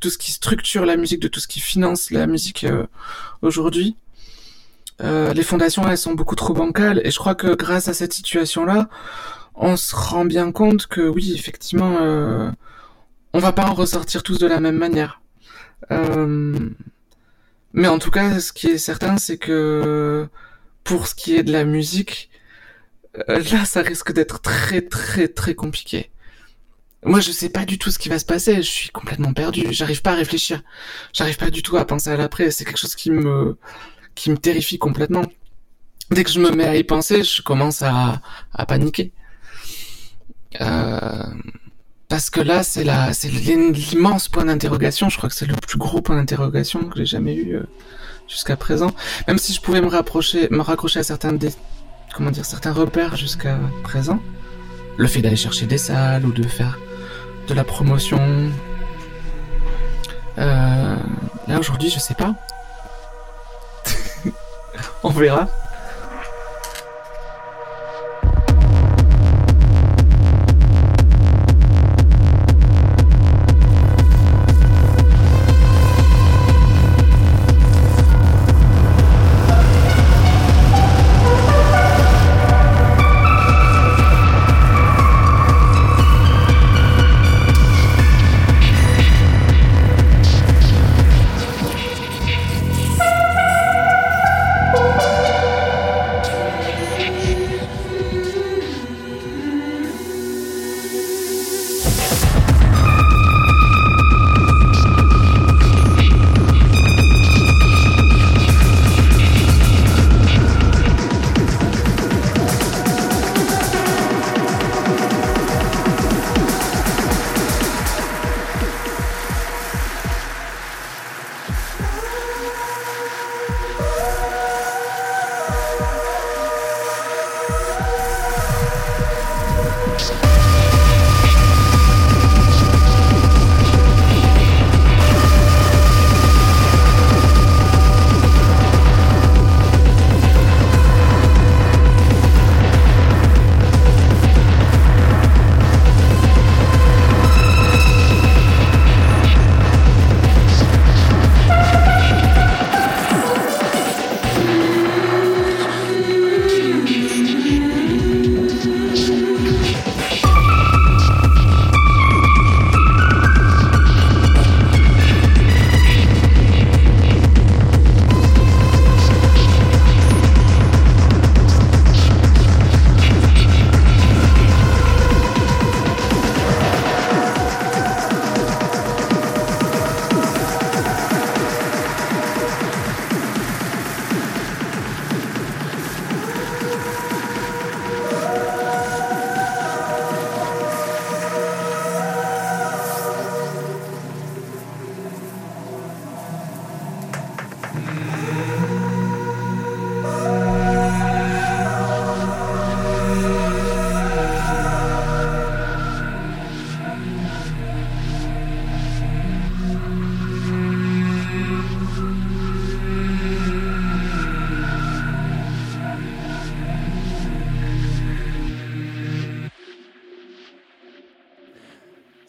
tout ce qui structure la musique de tout ce qui finance la musique euh, aujourd'hui. Euh, les fondations elles sont beaucoup trop bancales. Et je crois que grâce à cette situation là on se rend bien compte que oui, effectivement, euh, on va pas en ressortir tous de la même manière. Euh, mais en tout cas, ce qui est certain, c'est que pour ce qui est de la musique, euh, là, ça risque d'être très très très compliqué. Moi, je sais pas du tout ce qui va se passer. Je suis complètement perdu. J'arrive pas à réfléchir. J'arrive pas du tout à penser à l'après. C'est quelque chose qui me qui me terrifie complètement. Dès que je me mets à y penser, je commence à, à paniquer. Euh, parce que là, c'est l'immense point d'interrogation. Je crois que c'est le plus gros point d'interrogation que j'ai jamais eu euh, jusqu'à présent. Même si je pouvais me rapprocher, me raccrocher à certains comment dire, certains repères jusqu'à présent. Le fait d'aller chercher des salles ou de faire de la promotion. Euh, là aujourd'hui, je sais pas. *laughs* On verra.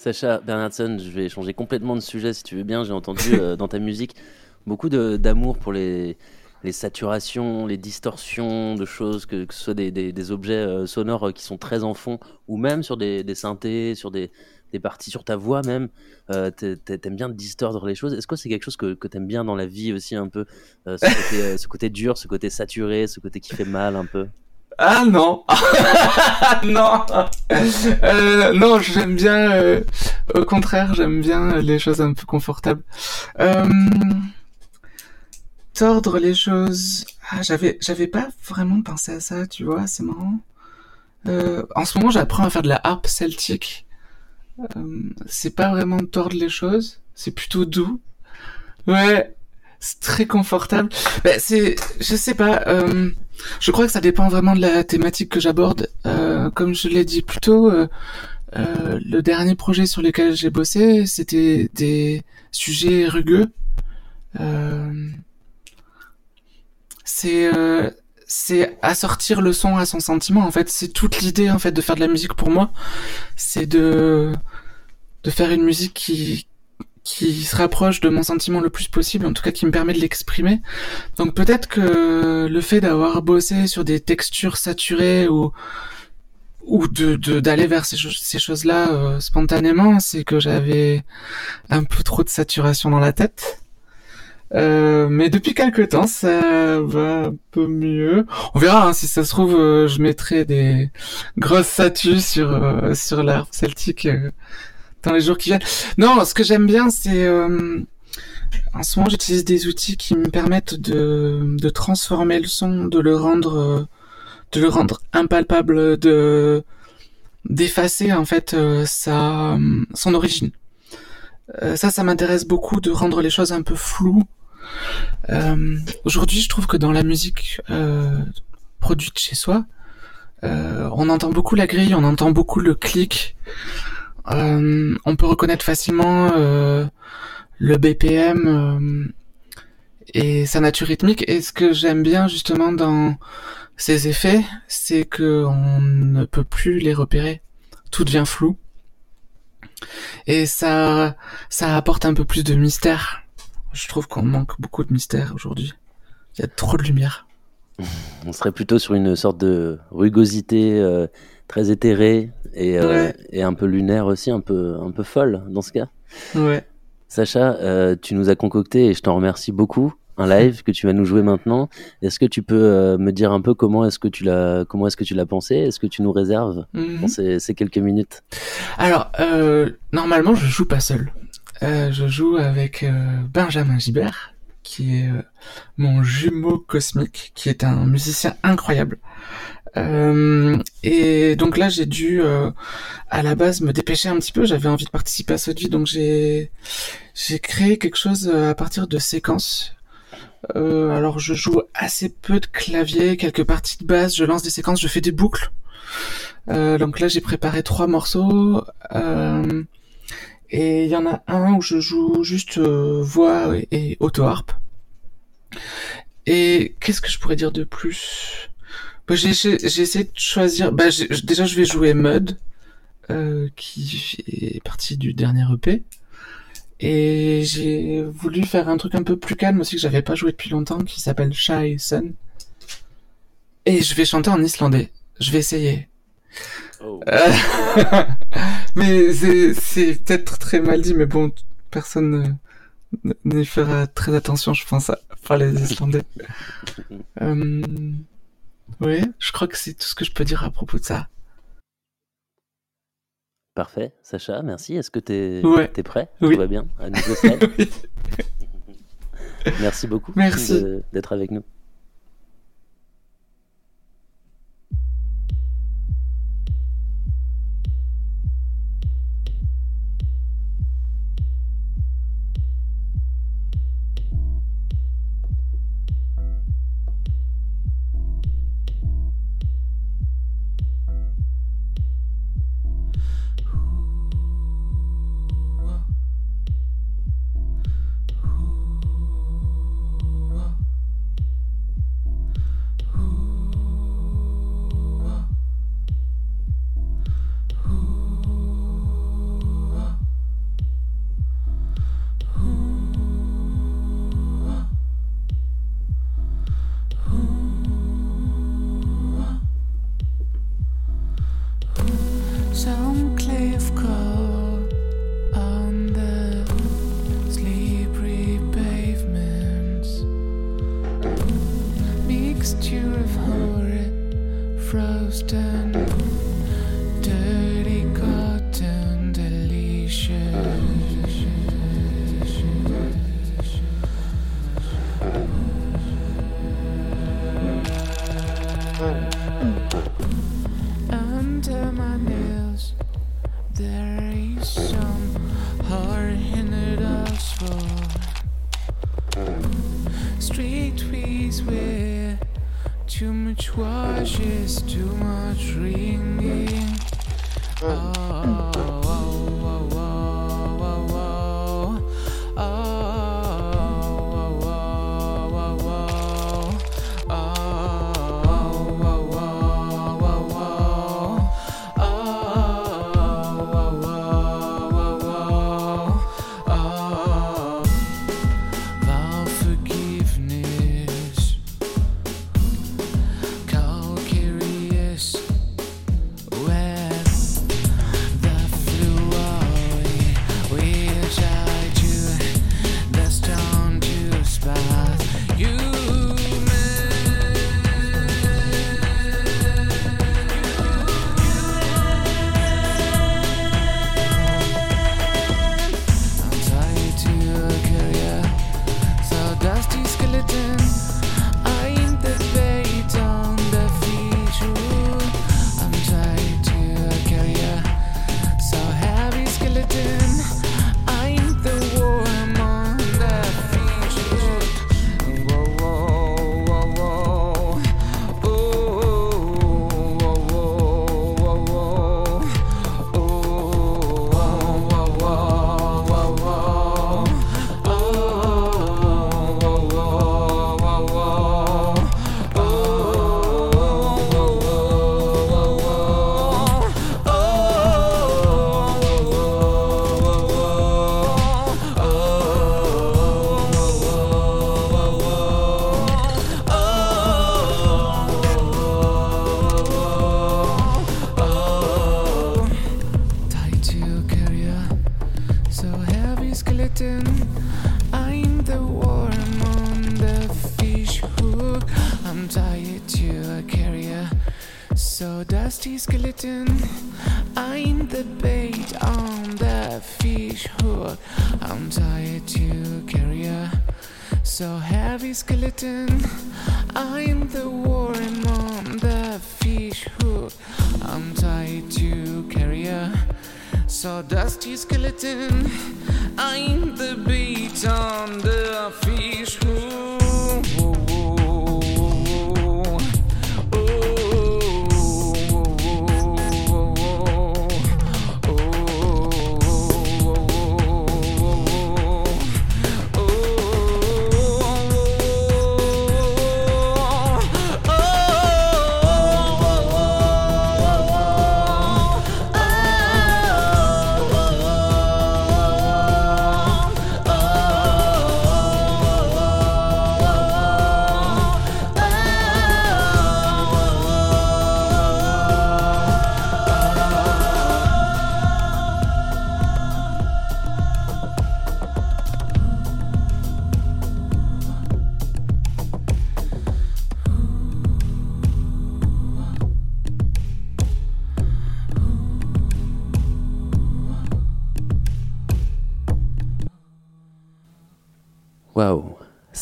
Sacha Bernardson, je vais changer complètement de sujet si tu veux bien. J'ai entendu euh, dans ta musique beaucoup d'amour pour les, saturations, les distorsions de choses, que, que ce soit des, des- objets euh, sonores euh, qui sont très en fond, ou même sur des, synthés, sur des, parties, sur ta voix même. Euh, t'a- t'a- T'aimes bien distordre les choses. Est-ce que c'est quelque chose que, que t'aimes bien dans la vie aussi un peu ce côté dur, ce côté saturé, ce côté qui fait mal un peu? Ah non *laughs* Non Euh, Non, j'aime bien... euh, au contraire, j'aime bien les choses un peu confortables. Euh, tordre les choses... Ah, j'avais, j'avais pas vraiment pensé à ça, tu vois, c'est marrant. Euh, en ce moment, j'apprends à faire de la harpe celtique. Euh, c'est pas vraiment tordre les choses, c'est plutôt doux. Ouais, très confortable. Ben, c'est, je sais pas, euh, je crois que ça dépend vraiment de la thématique que j'aborde. Euh, comme je l'ai dit plus tôt, euh, euh, le dernier projet sur lequel j'ai bossé, c'était des sujets rugueux. C'est c'est assortir le son à son sentiment. En fait, c'est toute l'idée en fait de faire de la musique pour moi, c'est de de faire une musique qui qui se rapproche de mon sentiment le plus possible, en tout cas qui me permet de l'exprimer. Donc peut-être que le fait d'avoir bossé sur des textures saturées ou ou de de- d'aller vers ces, cho- ces choses-là euh, spontanément, c'est que j'avais un peu trop de saturation dans la tête. Euh, mais depuis quelques temps, ça va un peu mieux. On verra hein, si ça se trouve, euh, je mettrai des grosses statues sur euh, sur l'art celtique dans les jours qui viennent. Non, ce que j'aime bien, c'est euh, en ce moment, j'utilise des outils qui me permettent de de transformer le son, de le rendre euh, de le rendre impalpable, de d'effacer en fait euh, sa son origine. Euh, ça, ça m'intéresse beaucoup de rendre les choses un peu floues. Euh, Aujourd'hui, je trouve que dans la musique euh, produite chez soi, euh, on entend beaucoup la grille, on entend beaucoup le clic. Euh, on peut reconnaître facilement euh, le BPM euh, et sa nature rythmique. Et ce que j'aime bien justement dans ces effets, c'est que on ne peut plus les repérer. Tout devient flou. Et ça, ça apporte un peu plus de mystère. Je trouve qu'on manque beaucoup de mystère aujourd'hui. Il y a trop de lumière. On serait plutôt sur une sorte de rugosité très éthérée et, euh, Ouais. et un peu lunaire aussi, un peu, un peu folle dans ce cas. Ouais. Sacha, euh, tu nous as concocté et je t'en remercie beaucoup un live que tu vas nous jouer maintenant. Est-ce que tu peux euh, me dire un peu comment est-ce que tu l'as comment est-ce que tu l'as pensé? Est-ce que tu nous réserves Mhm. ces, ces quelques minutes? Alors, euh, normalement, je joue pas seul. Euh, je joue avec Benjamin Gibert, qui est mon jumeau cosmique, qui est un musicien incroyable. Euh, et donc là, j'ai dû, euh, à la base, me dépêcher un petit peu. J'avais envie de participer à ce vie, donc j'ai j'ai créé quelque chose euh, à partir de séquences. Euh, alors, je joue assez peu de clavier, quelques parties de basse, je lance des séquences, je fais des boucles. Euh, donc là, j'ai préparé trois morceaux. Et il y en a un où je joue juste voix et, et auto-harpe. Et qu'est-ce que je pourrais dire de plus? Bah, j'ai, essayé de choisir... Bah, déjà, je vais jouer Mud, euh, qui est partie du dernier EP. Et j'ai voulu faire un truc un peu plus calme aussi que j'avais pas joué depuis longtemps, qui s'appelle Shy Sun. Et je vais chanter en islandais. Je vais essayer. Euh, *laughs* mais c'est, c'est peut-être très mal dit, mais bon, personne ne- n'y fera très attention, je pense, à parler des Islandais. *laughs* Euh, oui, je crois que c'est tout ce que je peux dire à propos de ça. Parfait, Sacha, merci. Est-ce que t'es Ouais. es prêt? Oui. Tout va bien? À stade *laughs* Oui. *laughs* Merci beaucoup Merci. d'être avec nous.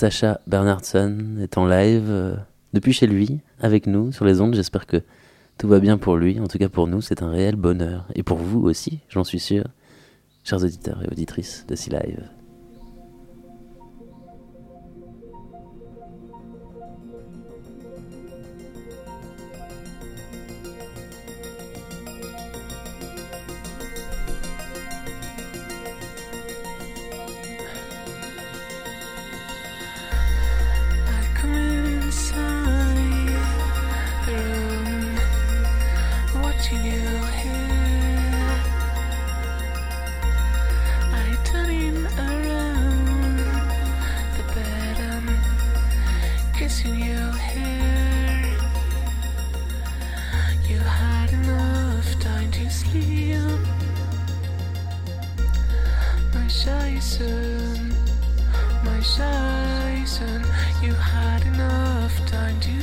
Sacha Bernardson est en live euh, depuis chez lui, avec nous, sur les ondes. J'espère que tout va bien pour lui. En tout cas, pour nous, c'est un réel bonheur. Et pour vous aussi, j'en suis sûr, chers auditeurs et auditrices de Sea Live.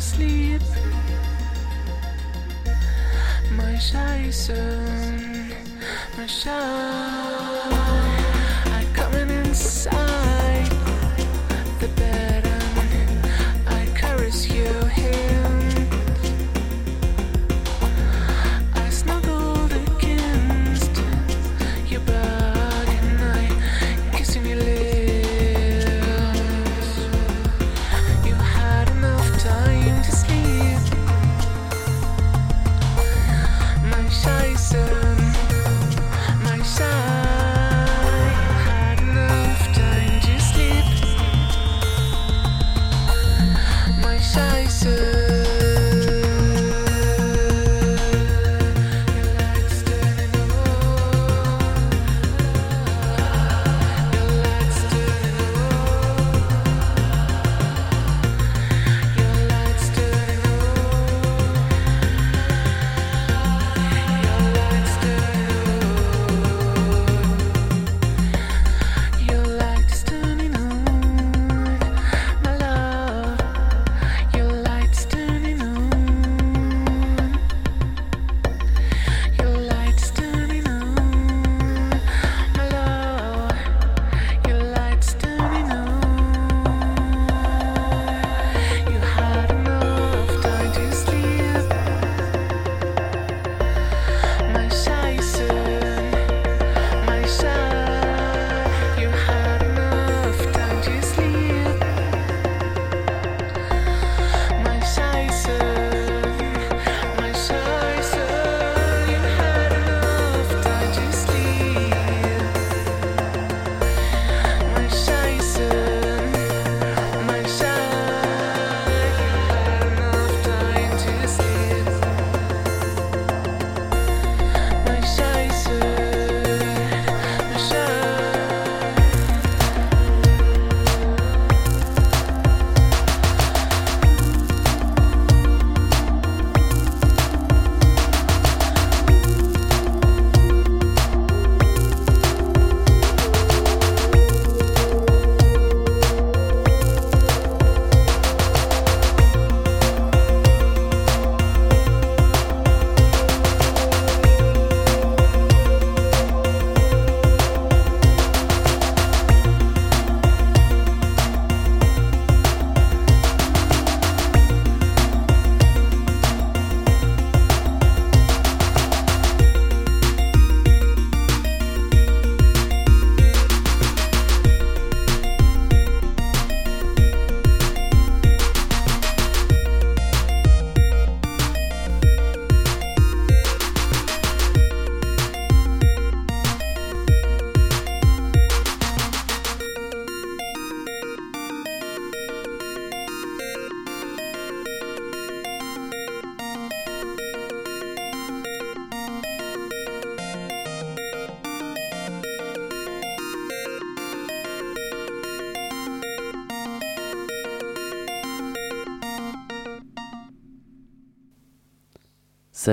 Sleep, My shy son, my shy.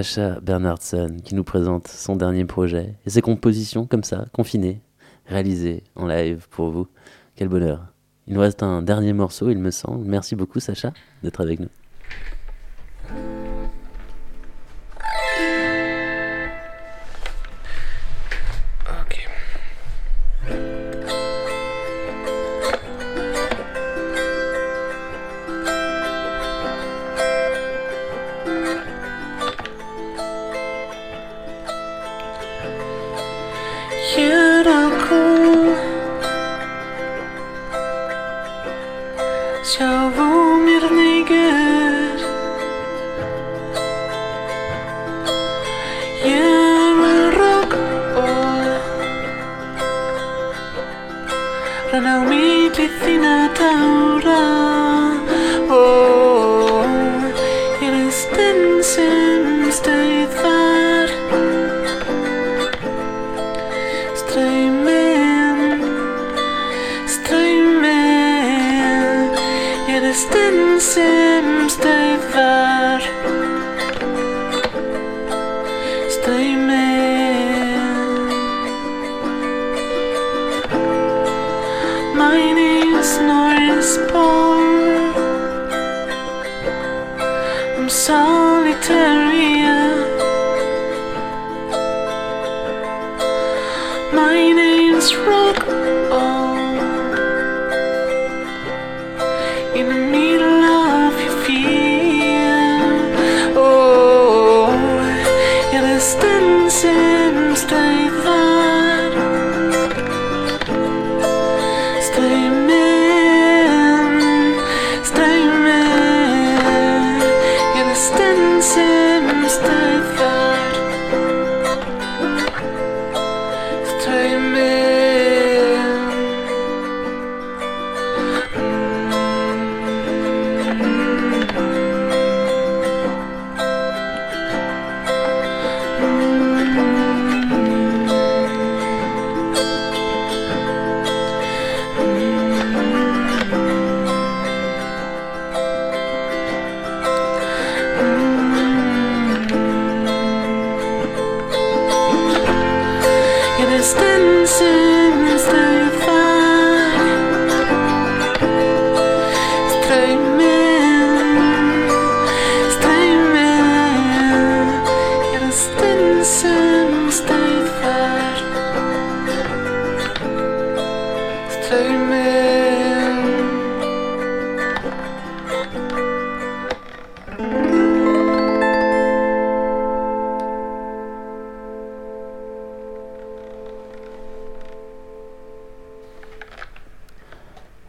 Sacha Bernardson qui nous présente son dernier projet et ses compositions comme ça, confinées, réalisées en live pour vous. Quel bonheur. Il nous reste un dernier morceau, il me semble. Merci beaucoup Sacha d'être avec nous.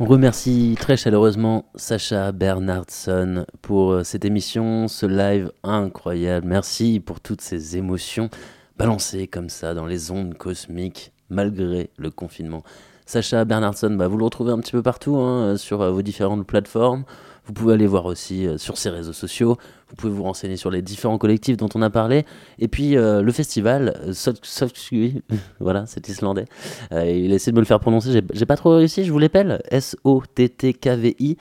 Remercie très chaleureusement Sacha Bernardson pour euh, cette émission, ce live incroyable. Merci pour toutes ces émotions balancées comme ça dans les ondes cosmiques malgré le confinement. Sacha Bernardson, bah, vous le retrouvez un petit peu partout hein, sur euh, vos différentes plateformes. Vous pouvez aller voir aussi euh, sur ses réseaux sociaux. Vous pouvez vous renseigner sur les différents collectifs dont on a parlé. Et puis euh, le festival, euh, Sot- Sotkui, *laughs* voilà, c'est islandais. Euh, il a essayé de me le faire prononcer, j'ai pas trop réussi, je vous l'épelle. S-O-T-T-K-V-I.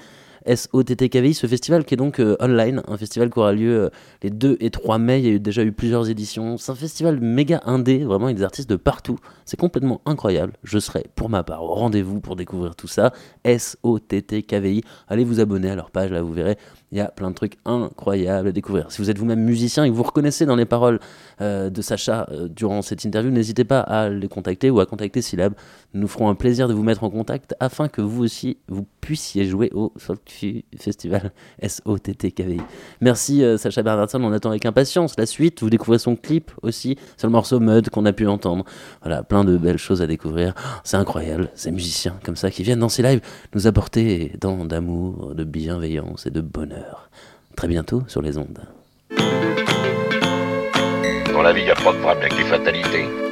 S-O-T-T-K-V-I, ce festival qui est donc euh, online, un festival qui aura lieu les 2 et 3 mai. Il y a eu, déjà eu plusieurs éditions. C'est un festival méga indé, vraiment, avec des artistes de partout. C'est complètement incroyable. Je serai pour ma part au rendez-vous pour découvrir tout ça. S-O-T-T-K-V-I. Allez vous abonner à leur page, là vous verrez. Il y a plein de trucs incroyables à découvrir. Si vous êtes vous-même musicien et que vous reconnaissez dans les paroles euh, de Sacha euh, durant cette interview, n'hésitez pas à les contacter ou à contacter Syllab. Nous ferons un plaisir de vous mettre en contact afin que vous aussi vous puissiez jouer au Soltfi Festival *laughs* S-O-T-T-K-V-I. Merci euh, Sacha Bernardson, on attend avec impatience la suite. Vous découvrez son clip aussi sur le morceau Mud qu'on a pu entendre. Voilà, plein de belles choses à découvrir. C'est incroyable, ces musiciens comme ça qui viennent dans ces lives nous apporter tant d'amour, de bienveillance et de Très bientôt sur les ondes. Dans la vie, il n'y a pas de avec les fatalités.